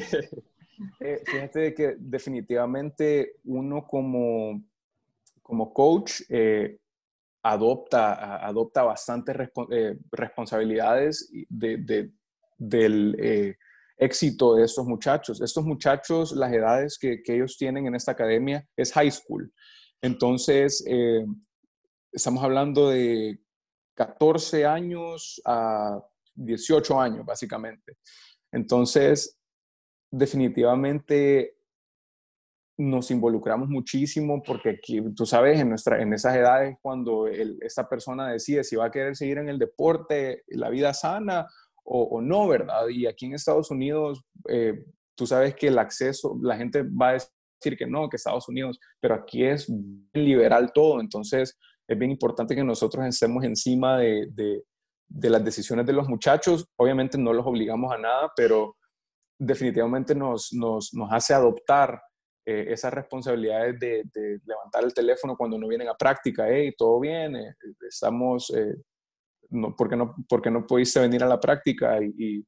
fíjate que definitivamente uno como, como coach adopta, adopta bastantes eh, responsabilidades del eh, éxito de estos muchachos. Estos muchachos, las edades que, ellos tienen en esta academia es high school. Entonces, eh, estamos hablando de 14 años a 18 años, básicamente. Entonces, definitivamente nos involucramos muchísimo porque aquí, tú sabes, en, nuestra, en esas edades cuando esta persona decide si va a querer seguir en el deporte, la vida sana o, no, ¿verdad? Y aquí en Estados Unidos, eh, tú sabes que el acceso, la gente va a decir que no, que Estados Unidos, pero aquí es liberal todo, entonces es bien importante que nosotros estemos encima de, de las decisiones de los muchachos. Obviamente no los obligamos a nada, pero definitivamente nos, nos, nos hace adoptar eh, esas responsabilidades de, levantar el teléfono cuando no vienen a práctica, hey, todo bien, eh, estamos, eh, no, ¿por, qué no, ¿por no pudiste venir a la práctica? Y,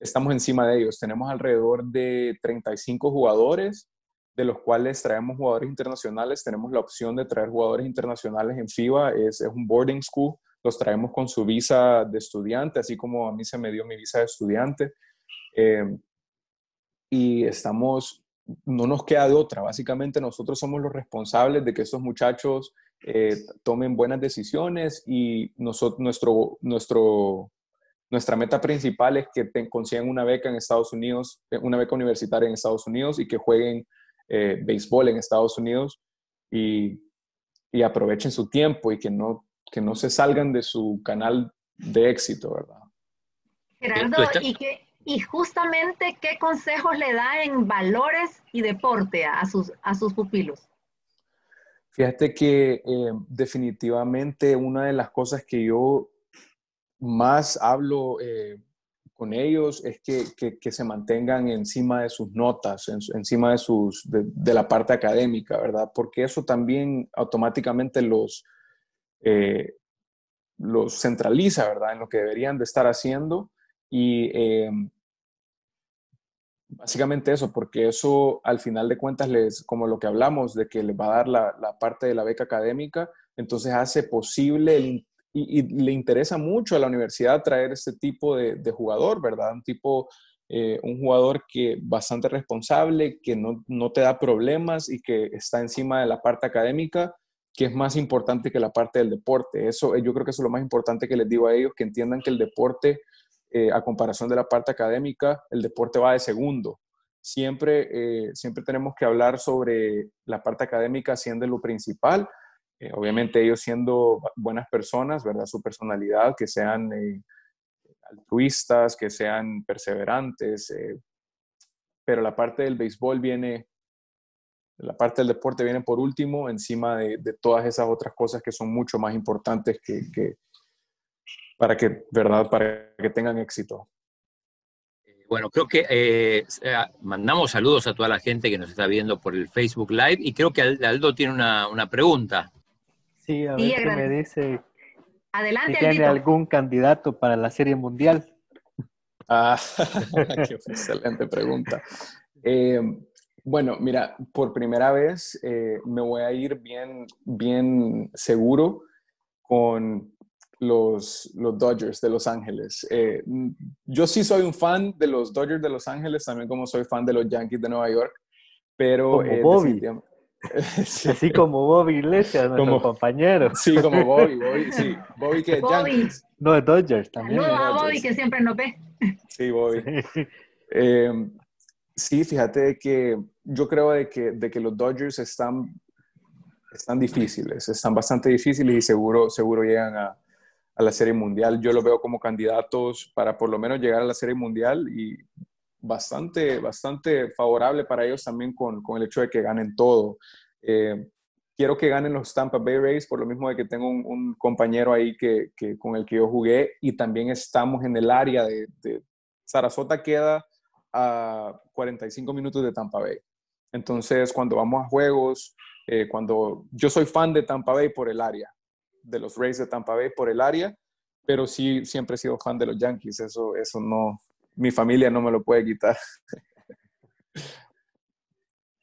estamos encima de ellos. Tenemos alrededor de 35 jugadores, de los cuales traemos jugadores internacionales. Tenemos la opción de traer jugadores internacionales en FIBA, es, es un boarding school, los traemos con su visa de estudiante, así como a mí se me dio mi visa de estudiante. y estamos no nos queda de otra. Básicamente nosotros somos los responsables de que esos muchachos eh, tomen buenas decisiones y nosotros, nuestro, nuestro, nuestra meta principal es que consigan una beca en Estados Unidos, eh, una beca universitaria en Estados Unidos y que jueguen eh, béisbol en Estados Unidos y, y, aprovechen su tiempo y que no, que no se salgan de su canal de éxito, ¿verdad? Gerardo, ¿y qué, y justamente qué consejos le da en valores y deporte a sus, a sus pupilos. Fíjate que eh, definitivamente una de las cosas que yo más hablo eh, con ellos es que, que, se mantengan encima de sus notas, encima de, sus, de, la parte académica, ¿verdad? Porque eso también automáticamente los, eh, los centraliza, ¿verdad? En lo que deberían de estar haciendo y eh, básicamente eso, porque eso al final de cuentas les, como lo que hablamos, de que les va a dar la, la parte de la beca académica, entonces hace posible y, le interesa mucho a la universidad traer este tipo de, jugador, ¿verdad? Un tipo, eh, un jugador que bastante responsable, que no, no, te da problemas y que está encima de la parte académica, que es más importante que la parte del deporte. Eso, yo creo que eso es lo más importante que les digo a ellos, que entiendan que el deporte, eh, a comparación de la parte académica, el deporte va de segundo. Siempre, eh, siempre tenemos que hablar sobre la parte académica siendo lo principal, eh, obviamente ellos siendo buenas personas, ¿verdad? Su personalidad, que sean altruistas, que sean perseverantes, pero la parte del béisbol viene, la parte del deporte viene por último, encima de, todas esas otras cosas que son mucho más importantes que, para que, ¿verdad? Para que tengan éxito. Bueno, creo que mandamos saludos a toda la gente que nos está viendo por el Facebook Live y creo que Aldo tiene una, una pregunta. Sí, a ver qué me dice. Adelante, si tiene algún candidato para la Serie Mundial. Ah, qué excelente pregunta. Eh, bueno, mira, por primera vez eh, me voy a ir bien, bien seguro con los, los Dodgers de Los Ángeles. Eh, yo sí soy un fan de los Dodgers de Los Ángeles, también como soy fan de los Yankees de Nueva York, pero Así como Bobby Iglesias, nuestro como, compañero. Sí, como Bobby, Bobby, sí. Bobby que Bobby. No, es Dodgers también. No, a Bobby que siempre nos ve. Sí, Bobby. Eh, sí, fíjate que yo creo de que, de que los Dodgers están, están difíciles, están bastante difíciles y seguro, seguro llegan a, a la Serie Mundial. Yo los veo como candidatos para por lo menos llegar a la Serie Mundial y bastante, bastante favorable para ellos también con, con el hecho de que ganen todo. Eh, quiero que ganen los Tampa Bay Rays por lo mismo de que tengo un, compañero ahí que, que, con el que yo jugué y también estamos en el área de, de Sarasota queda a 45 minutos de Tampa Bay. Entonces, cuando vamos a juegos, eh, cuando yo soy fan de Tampa Bay por el área, de los Rays de Tampa Bay por el área, pero sí siempre he sido fan de los Yankees, eso, eso no, mi familia no me lo puede quitar.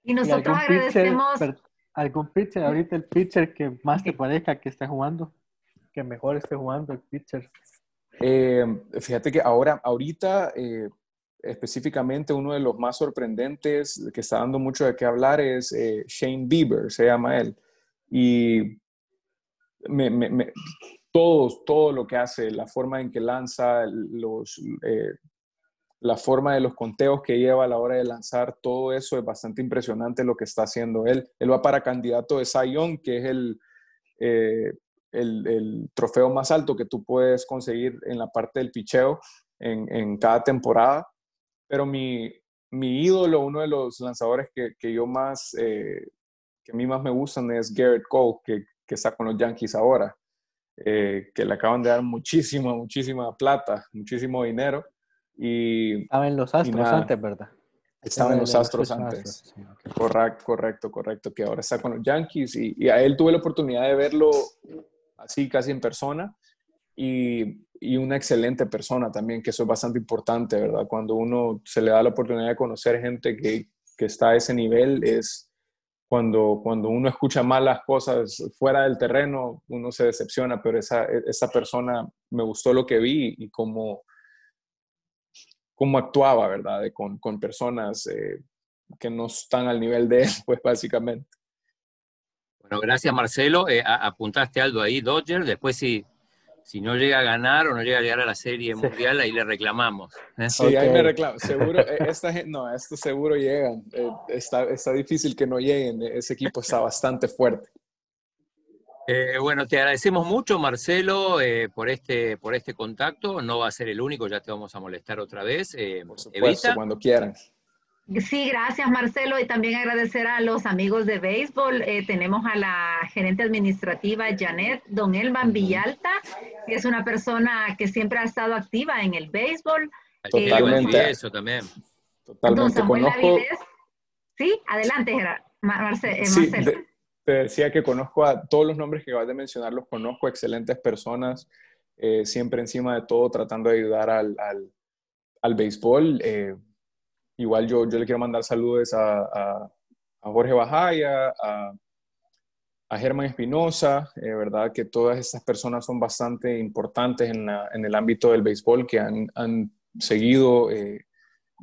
Y nosotros agradecemos... ¿Algún pitcher, ahorita el pitcher que más te parezca que esté jugando? Que mejor esté jugando el pitcher. Eh, fíjate que ahora, ahorita, eh, específicamente uno de los más sorprendentes que está dando mucho de qué hablar es eh, Shane Bieber, se llama él. Y me, todo, todo lo que hace, la forma en que lanza, los, la forma de los conteos que lleva a la hora de lanzar, todo eso es bastante impresionante lo que está haciendo él. Él va para candidato de Zion, que es eh, el, el, trofeo más alto que tú puedes conseguir en la parte del picheo en, en cada temporada. Pero mi, mi, ídolo, uno de los lanzadores que, que yo más, eh, que a mí más me gustan es Garrett Cole, que, que está con los Yankees ahora, eh, que le acaban de dar muchísima, muchísima plata, muchísimo dinero y, Estaba en los Astros antes, ¿verdad? Estaba en los Astros antes. correcto, correcto, correcto. Que ahora está con los Yankees y, a él tuve la oportunidad de verlo así casi en persona y, y, una excelente persona también, que eso es bastante importante, ¿verdad? Cuando uno se le da la oportunidad de conocer gente que, que está a ese nivel, es cuando, cuando uno escucha malas cosas fuera del terreno, uno se decepciona, pero esa, esa persona me gustó lo que vi y cómo cómo actuaba, ¿verdad? con, con, personas eh, que no están al nivel de él, pues básicamente. Bueno, gracias Marcelo. Eh, apuntaste algo ahí, Dodger. Después si, si no llega a ganar o no llega a llegar a la serie mundial, ahí le reclamamos. ¿eh? Sí, ahí me reclamo. Seguro, esta no, esto seguro llegan. está, está difícil que no lleguen. Ese equipo está bastante fuerte. Eh, bueno, te agradecemos mucho, Marcelo, eh, por, este, por este contacto. No va a ser el único, ya te vamos a molestar otra vez. Eh, por supuesto, cuando quieran. Sí, gracias Marcelo y también agradecer a los amigos de béisbol. tenemos a la gerente administrativa Janet Don Elman Villalta, que es una persona que siempre ha estado activa en el béisbol. Totalmente. eso también. Totalmente. Conozco... Sí, adelante, eh, Marcelo. Sí, te decía que conozco a todos los nombres que acabas de mencionar, los conozco, excelentes personas, eh, siempre encima de todo tratando de ayudar al, al, al béisbol. Eh, igual yo, yo le quiero mandar saludos a, a, a Jorge Bajaya, a, a Germán Espinosa, eh, ¿verdad? Que todas estas personas son bastante importantes en, la, en el ámbito del béisbol, que han, han seguido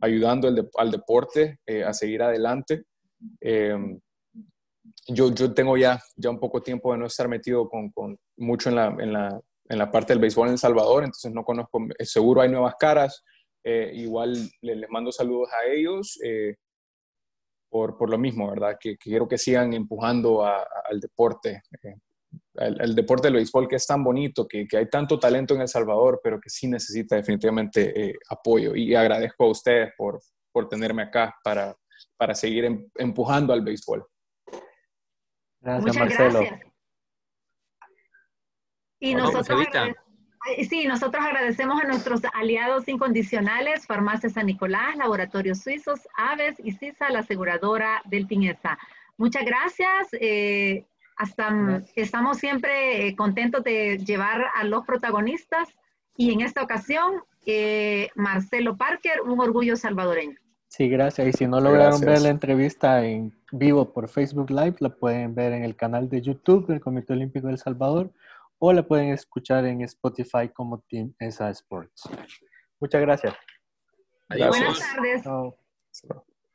ayudando el al deporte a seguir adelante. yo, yo tengo ya, ya un poco tiempo de no estar metido con, con mucho en la, en la, en la parte del béisbol en El Salvador, entonces no conozco, eh, seguro hay nuevas caras, eh, igual les, mando saludos a ellos eh, por, por, lo mismo, ¿verdad? Que, quiero que sigan empujando al deporte, el, deporte del béisbol que es tan bonito, que, que, hay tanto talento en El Salvador, pero que sí necesita definitivamente apoyo. Y agradezco a ustedes por, por tenerme acá para, para seguir em, empujando al béisbol. Gracias, Marcelo. Gracias. Y nosotros, sí, nosotros agradecemos a nuestros aliados incondicionales, Farmacia San Nicolás, Laboratorios Suizos, Aves y CISA, la aseguradora del TINESA. Muchas gracias. Eh, hasta estamos siempre eh, contentos de llevar a los protagonistas y en esta ocasión eh, Marcelo Parker, un orgullo salvadoreño. Sí, gracias. Y si no lograron ver la entrevista en vivo por Facebook Live, la pueden ver en el canal de YouTube del Comité Olímpico del Salvador o la pueden escuchar en Spotify como Team ESA Sports. Muchas gracias. Buenas tardes.